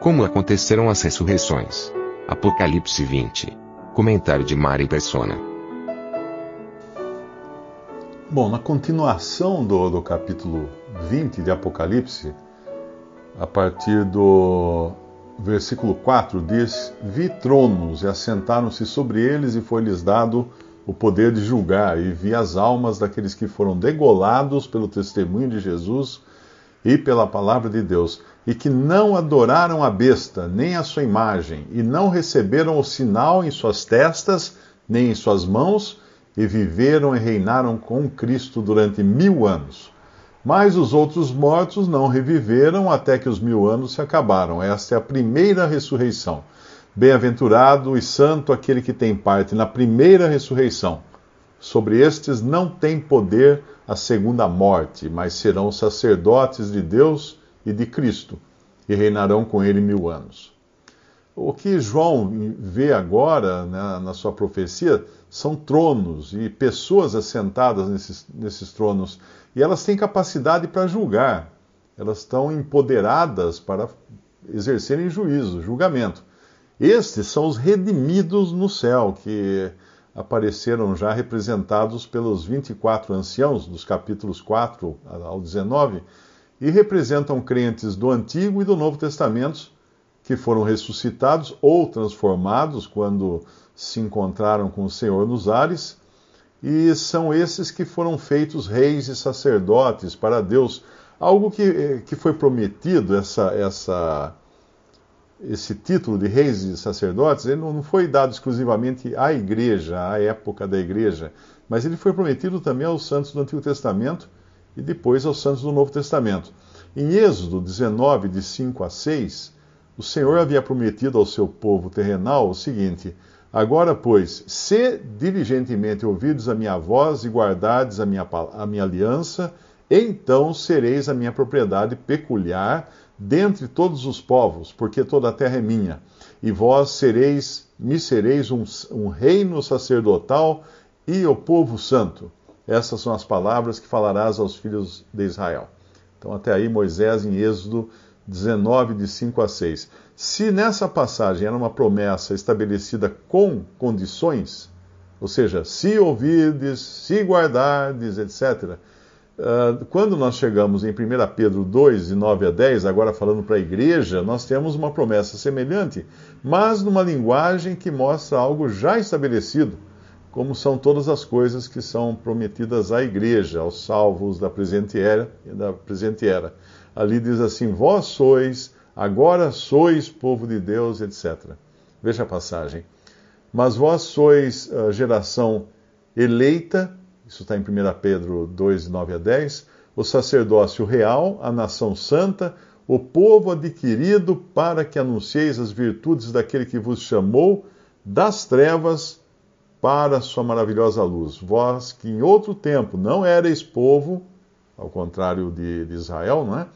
Como aconteceram as ressurreições? Apocalipse 20. Comentário de Mari Persona. Bom, na continuação do, do capítulo 20 de Apocalipse, a partir do versículo 4 diz: Vi tronos e assentaram-se sobre eles, e foi-lhes dado o poder de julgar, e vi as almas daqueles que foram degolados pelo testemunho de Jesus e pela palavra de Deus, e que não adoraram a besta, nem a sua imagem, e não receberam o sinal em suas testas, nem em suas mãos, e viveram e reinaram com Cristo durante mil anos. Mas os outros mortos não reviveram até que os mil anos se acabaram. Esta é a primeira ressurreição. Bem-aventurado e santo aquele que tem parte na primeira ressurreição. Sobre estes não tem poder a segunda morte, mas serão sacerdotes de Deus e de Cristo, e reinarão com ele mil anos. O que João vê agora né, na sua profecia são tronos e pessoas assentadas nesses, nesses tronos e elas têm capacidade para julgar, elas estão empoderadas para exercerem juízo, julgamento. Estes são os redimidos no céu, que apareceram já representados pelos 24 anciãos, dos capítulos 4 ao 19, e representam crentes do Antigo e do Novo Testamentos que foram ressuscitados ou transformados quando se encontraram com o Senhor nos ares e são esses que foram feitos reis e sacerdotes para Deus. Algo que, eh, que foi prometido, essa, essa, esse título de reis e sacerdotes, ele não foi dado exclusivamente à igreja, à época da igreja, mas ele foi prometido também aos santos do Antigo Testamento e depois aos santos do Novo Testamento. Em Êxodo 19, de 5 a 6, o Senhor havia prometido ao seu povo terrenal o seguinte Agora, pois, se diligentemente ouvides a minha voz e guardardes a minha, a minha aliança, então sereis a minha propriedade peculiar dentre todos os povos, porque toda a terra é minha. E vós sereis, me sereis um, um reino sacerdotal e o povo santo. Essas são as palavras que falarás aos filhos de Israel. Então, até aí, Moisés, em Êxodo 19, de 5 a 6. Se nessa passagem era uma promessa estabelecida com condições, ou seja, se ouvirdes, se guardardes, etc., uh, quando nós chegamos em 1 Pedro 2, de 9 a 10, agora falando para a igreja, nós temos uma promessa semelhante, mas numa linguagem que mostra algo já estabelecido, como são todas as coisas que são prometidas à igreja, aos salvos da presente era. Da presente era. Ali diz assim: Vós sois agora sois povo de Deus, etc. Veja a passagem. Mas vós sois a geração eleita, isso está em 1 Pedro 2, 9 a 10, o sacerdócio real, a nação santa, o povo adquirido para que anuncieis as virtudes daquele que vos chamou das trevas para sua maravilhosa luz. Vós que em outro tempo não erais povo, ao contrário de, de Israel, não é?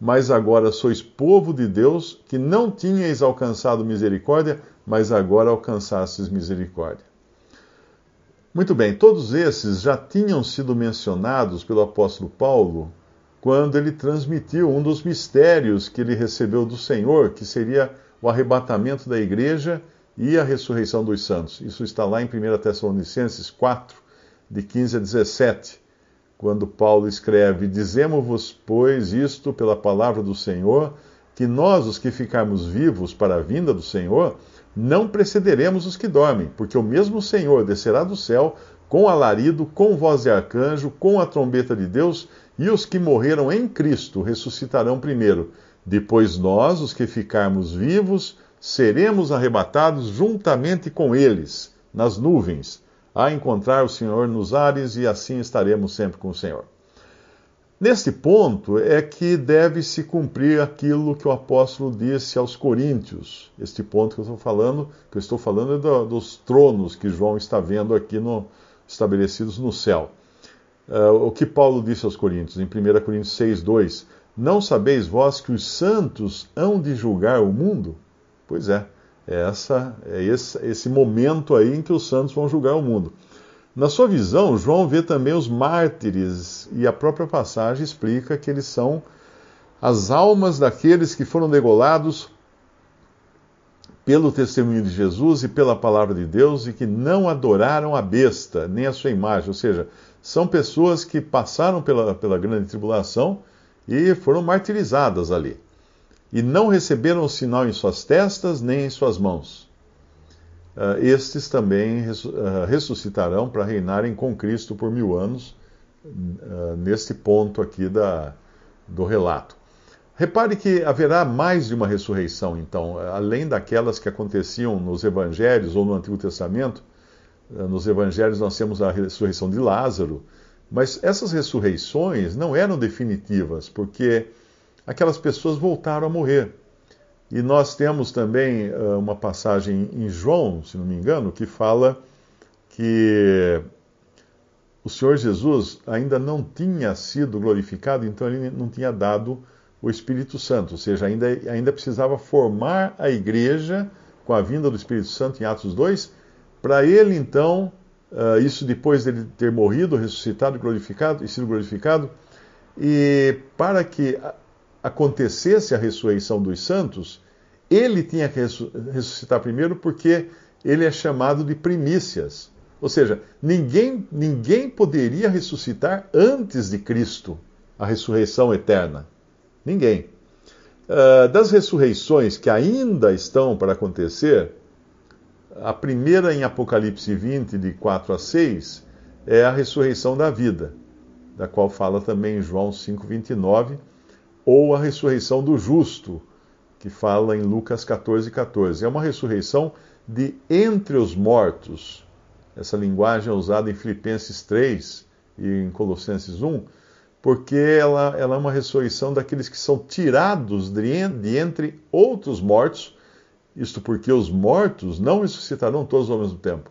mas agora sois povo de Deus, que não tinhais alcançado misericórdia, mas agora alcançastes misericórdia. Muito bem, todos esses já tinham sido mencionados pelo apóstolo Paulo quando ele transmitiu um dos mistérios que ele recebeu do Senhor, que seria o arrebatamento da igreja e a ressurreição dos santos. Isso está lá em 1 Tessalonicenses 4, de 15 a 17 quando Paulo escreve: Dizemos-vos, pois, isto pela palavra do Senhor, que nós, os que ficarmos vivos para a vinda do Senhor, não precederemos os que dormem, porque o mesmo Senhor descerá do céu com alarido, com voz de arcanjo, com a trombeta de Deus, e os que morreram em Cristo ressuscitarão primeiro. Depois nós, os que ficarmos vivos, seremos arrebatados juntamente com eles nas nuvens a encontrar o Senhor nos ares e assim estaremos sempre com o Senhor. Neste ponto é que deve se cumprir aquilo que o apóstolo disse aos coríntios. Este ponto que eu estou falando, que eu estou falando é do, dos tronos que João está vendo aqui no, estabelecidos no céu. Uh, o que Paulo disse aos coríntios, em 1 Coríntios 6, 2: Não sabeis vós que os santos hão de julgar o mundo? Pois é, é, essa, é esse, esse momento aí em que os santos vão julgar o mundo. Na sua visão, João vê também os mártires, e a própria passagem explica que eles são as almas daqueles que foram degolados pelo testemunho de Jesus e pela palavra de Deus e que não adoraram a besta, nem a sua imagem. Ou seja, são pessoas que passaram pela, pela grande tribulação e foram martirizadas ali. E não receberam o sinal em suas testas nem em suas mãos. Uh, estes também uh, ressuscitarão para reinarem com Cristo por mil anos, uh, neste ponto aqui da, do relato. Repare que haverá mais de uma ressurreição, então, além daquelas que aconteciam nos evangelhos ou no Antigo Testamento. Nos evangelhos nós temos a ressurreição de Lázaro, mas essas ressurreições não eram definitivas, porque aquelas pessoas voltaram a morrer. E nós temos também uh, uma passagem em João, se não me engano, que fala que o Senhor Jesus ainda não tinha sido glorificado, então ele não tinha dado o Espírito Santo, ou seja, ainda, ainda precisava formar a igreja com a vinda do Espírito Santo em Atos 2, para ele então, uh, isso depois dele ter morrido, ressuscitado glorificado, e sido glorificado, e para que acontecesse a ressurreição dos santos, ele tinha que ressuscitar primeiro porque ele é chamado de primícias. Ou seja, ninguém, ninguém poderia ressuscitar antes de Cristo, a ressurreição eterna. Ninguém. Uh, das ressurreições que ainda estão para acontecer, a primeira em Apocalipse 20, de 4 a 6, é a ressurreição da vida, da qual fala também João 5, 29, ou a ressurreição do justo, que fala em Lucas 14, 14. É uma ressurreição de entre os mortos. Essa linguagem é usada em Filipenses 3 e em Colossenses 1 porque ela, ela é uma ressurreição daqueles que são tirados de, de entre outros mortos, isto porque os mortos não ressuscitarão todos ao mesmo tempo,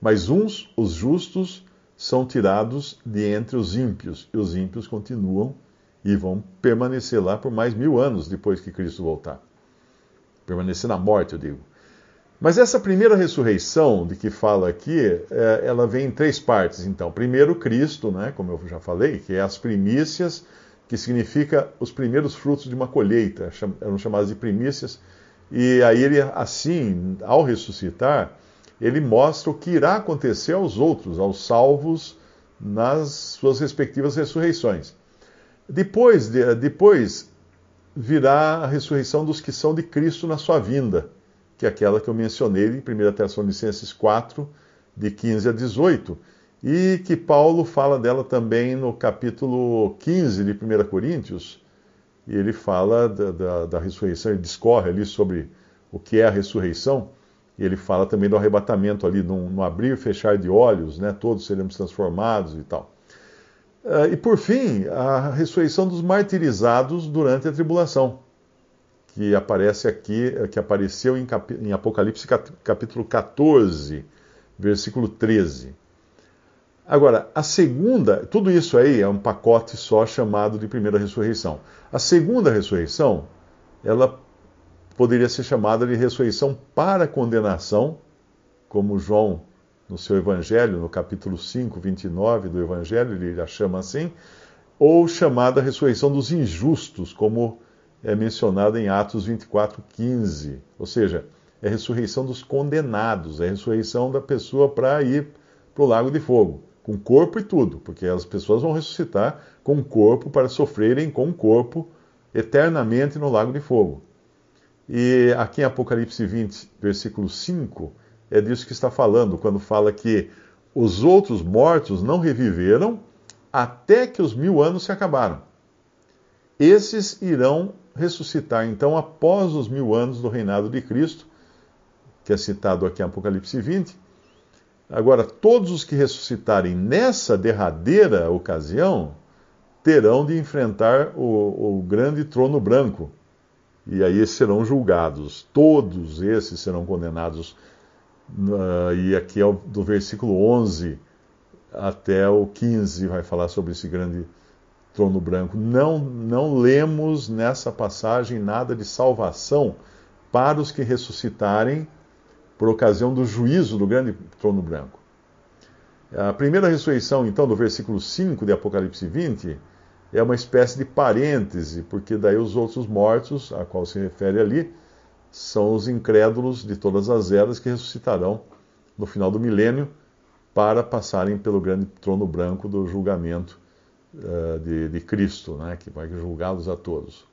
mas uns, os justos, são tirados de entre os ímpios, e os ímpios continuam e vão permanecer lá por mais mil anos depois que Cristo voltar. Permanecer na morte, eu digo. Mas essa primeira ressurreição de que fala aqui, é, ela vem em três partes, então. Primeiro, Cristo, né, como eu já falei, que é as primícias, que significa os primeiros frutos de uma colheita, eram chamadas de primícias. E aí ele, assim, ao ressuscitar, ele mostra o que irá acontecer aos outros, aos salvos, nas suas respectivas ressurreições. Depois, depois virá a ressurreição dos que são de Cristo na sua vinda que é aquela que eu mencionei em 1 Tessalonicenses 4, de 15 a 18, e que Paulo fala dela também no capítulo 15 de 1 Coríntios, e ele fala da, da, da ressurreição, ele discorre ali sobre o que é a ressurreição, e ele fala também do arrebatamento ali, no, no abrir e fechar de olhos, né, todos seremos transformados e tal. Uh, e por fim, a ressurreição dos martirizados durante a tribulação que aparece aqui, que apareceu em, cap, em Apocalipse capítulo 14, versículo 13. Agora, a segunda, tudo isso aí é um pacote só chamado de primeira ressurreição. A segunda ressurreição, ela poderia ser chamada de ressurreição para condenação, como João, no seu Evangelho, no capítulo 5, 29 do Evangelho, ele a chama assim, ou chamada ressurreição dos injustos, como é mencionada em Atos 24, 15. Ou seja, é a ressurreição dos condenados, é a ressurreição da pessoa para ir para o lago de fogo, com corpo e tudo, porque as pessoas vão ressuscitar com corpo para sofrerem com corpo eternamente no lago de fogo. E aqui em Apocalipse 20, versículo 5, é disso que está falando, quando fala que os outros mortos não reviveram até que os mil anos se acabaram. Esses irão ressuscitar então após os mil anos do reinado de Cristo, que é citado aqui em Apocalipse 20. Agora, todos os que ressuscitarem nessa derradeira ocasião terão de enfrentar o, o grande trono branco. E aí serão julgados. Todos esses serão condenados. Uh, e aqui é do versículo 11 até o 15 vai falar sobre esse grande trono branco. Não, não lemos nessa passagem nada de salvação para os que ressuscitarem por ocasião do juízo do grande trono branco. A primeira ressurreição, então, do versículo 5 de Apocalipse 20, é uma espécie de parêntese, porque daí os outros mortos, a qual se refere ali, são os incrédulos de todas as eras que ressuscitarão no final do milênio para passarem pelo grande trono branco do julgamento uh, de, de, Cristo, né, que vai julgá-los a todos.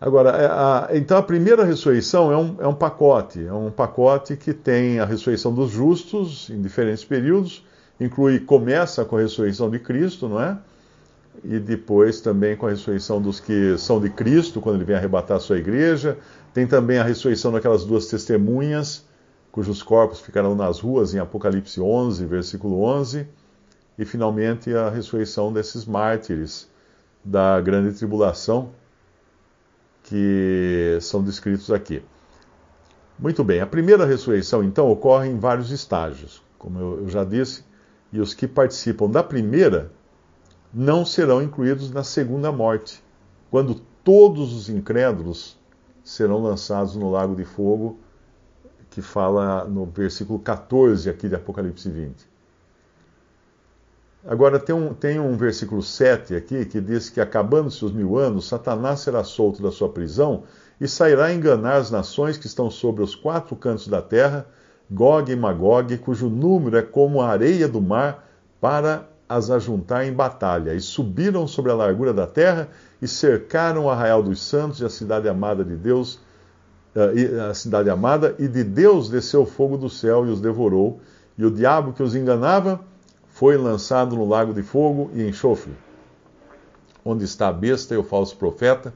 Agora, é, a, então a primeira ressurreição é um, é um pacote, é um pacote que tem a ressurreição dos justos em diferentes períodos, inclui, começa com a ressurreição de Cristo, não é? E depois também com a ressurreição dos que são de Cristo, quando ele vem arrebatar a sua igreja. Tem também a ressurreição daquelas duas testemunhas, cujos corpos ficarão nas ruas, em Apocalipse 11, versículo 11. E finalmente a ressurreição desses mártires da grande tribulação, que são descritos aqui. Muito bem, a primeira ressurreição, então, ocorre em vários estágios, como eu, já disse, e os que participam da primeira não serão incluídos na segunda morte, quando todos os incrédulos serão lançados no lago de fogo, que fala no versículo 14 aqui de Apocalipse 20. Agora, tem um, tem um versículo 7 aqui que diz que, acabando-se os mil anos, Satanás será solto da sua prisão e sairá a enganar as nações que estão sobre os quatro cantos da terra, Gog e Magog, cujo número é como a areia do mar, para as ajuntar em batalha. E subiram sobre a largura da terra e cercaram o arraial dos santos e a cidade amada de Deus, eh, a cidade amada, e de Deus desceu fogo do céu e os devorou, e o diabo que os enganava foi lançado no lago de fogo e enxofre, onde está a besta e o falso profeta,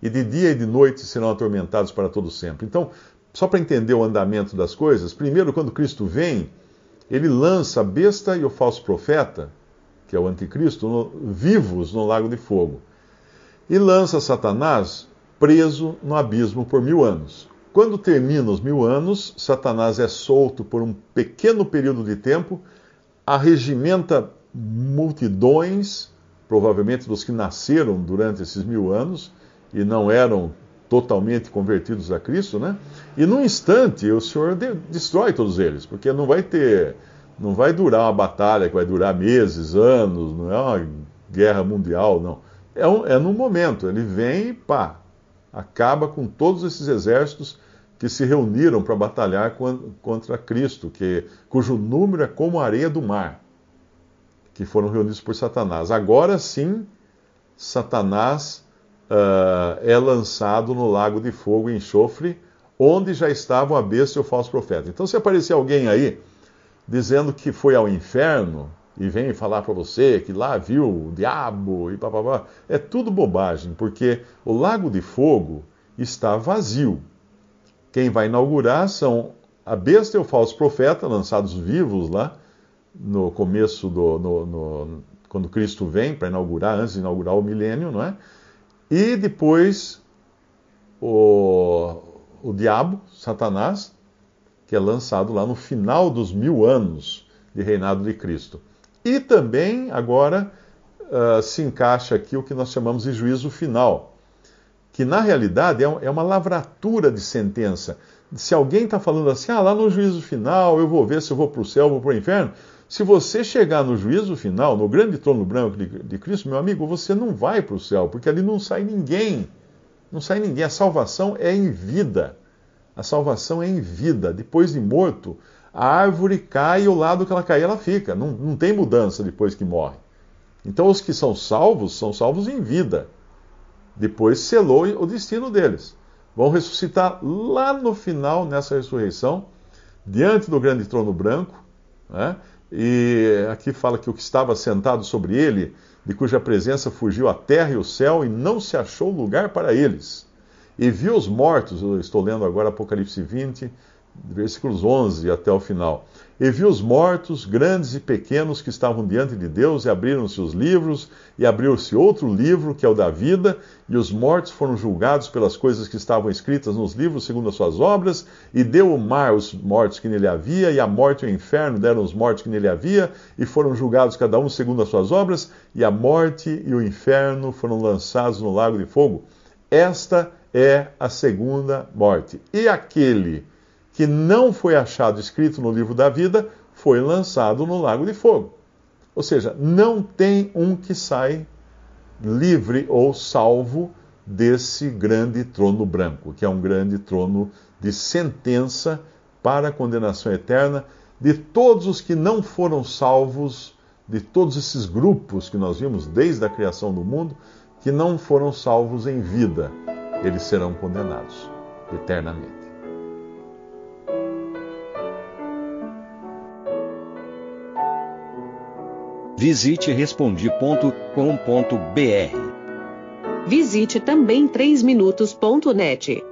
e de dia e de noite serão atormentados para todo sempre. Então, só para entender o andamento das coisas, primeiro, quando Cristo vem, ele lança a besta e o falso profeta, que é o anticristo, no, vivos no lago de fogo. E lança Satanás preso no abismo por mil anos. Quando termina os mil anos, Satanás é solto por um pequeno período de tempo arregimenta multidões, provavelmente dos que nasceram durante esses mil anos e não eram totalmente convertidos a Cristo, né? E num instante o Senhor de destrói todos eles, porque não vai ter, não vai durar uma batalha que vai durar meses, anos, não é uma guerra mundial, não. É, um, é num momento, ele vem e pá, acaba com todos esses exércitos que se reuniram para batalhar contra Cristo, que, cujo número é como a areia do mar, que foram reunidos por Satanás. Agora sim, Satanás uh, é lançado no lago de fogo e enxofre, onde já estavam a besta e o falso profeta. Então, se aparecer alguém aí dizendo que foi ao inferno e vem falar para você que lá viu o diabo e papapá, é tudo bobagem, porque o lago de fogo está vazio. Quem vai inaugurar são a besta e o falso profeta, lançados vivos lá no começo do. No, no, quando Cristo vem para inaugurar, antes de inaugurar o milênio, não é? E depois o, o diabo, Satanás, que é lançado lá no final dos mil anos de reinado de Cristo. E também agora uh, se encaixa aqui o que nós chamamos de juízo final que na realidade é, é uma lavratura de sentença. Se alguém está falando assim, ah, lá no juízo final eu vou ver se eu vou para o céu ou para o inferno. Se você chegar no juízo final, no grande trono branco de, de Cristo, meu amigo, você não vai para o céu, porque ali não sai ninguém. Não sai ninguém. A salvação é em vida. A salvação é em vida. Depois de morto, a árvore cai e o lado que ela cair, ela fica. Não, não tem mudança depois que morre. Então, os que são salvos, são salvos em vida depois selou o destino deles. Vão ressuscitar lá no final, nessa ressurreição, diante do grande trono branco. Né? E aqui fala que o que estava sentado sobre ele, de cuja presença fugiu a terra e o céu, e não se achou lugar para eles. E viu os mortos, eu estou lendo agora Apocalipse 20, versículos 11 até o final. E viu os mortos, grandes e pequenos, que estavam diante de Deus, e abriram-se os livros, e abriu-se outro livro, que é o da vida, e os mortos foram julgados pelas coisas que estavam escritas nos livros, segundo as suas obras, e deu o mar os mortos que nele havia, e a morte e o inferno deram os mortos que nele havia, e foram julgados cada um segundo as suas obras, e a morte e o inferno foram lançados no lago de fogo. Esta é a segunda morte. E aquele que não foi achado escrito no livro da vida, foi lançado no lago de fogo. Ou seja, não tem um que sai livre ou salvo desse grande trono branco, que é um grande trono de sentença para a condenação eterna de todos os que não foram salvos, de todos esses grupos que nós vimos desde a criação do mundo, que não foram salvos em vida, eles serão condenados eternamente. Visite respondi.com.br. Visite também 3minutos.net.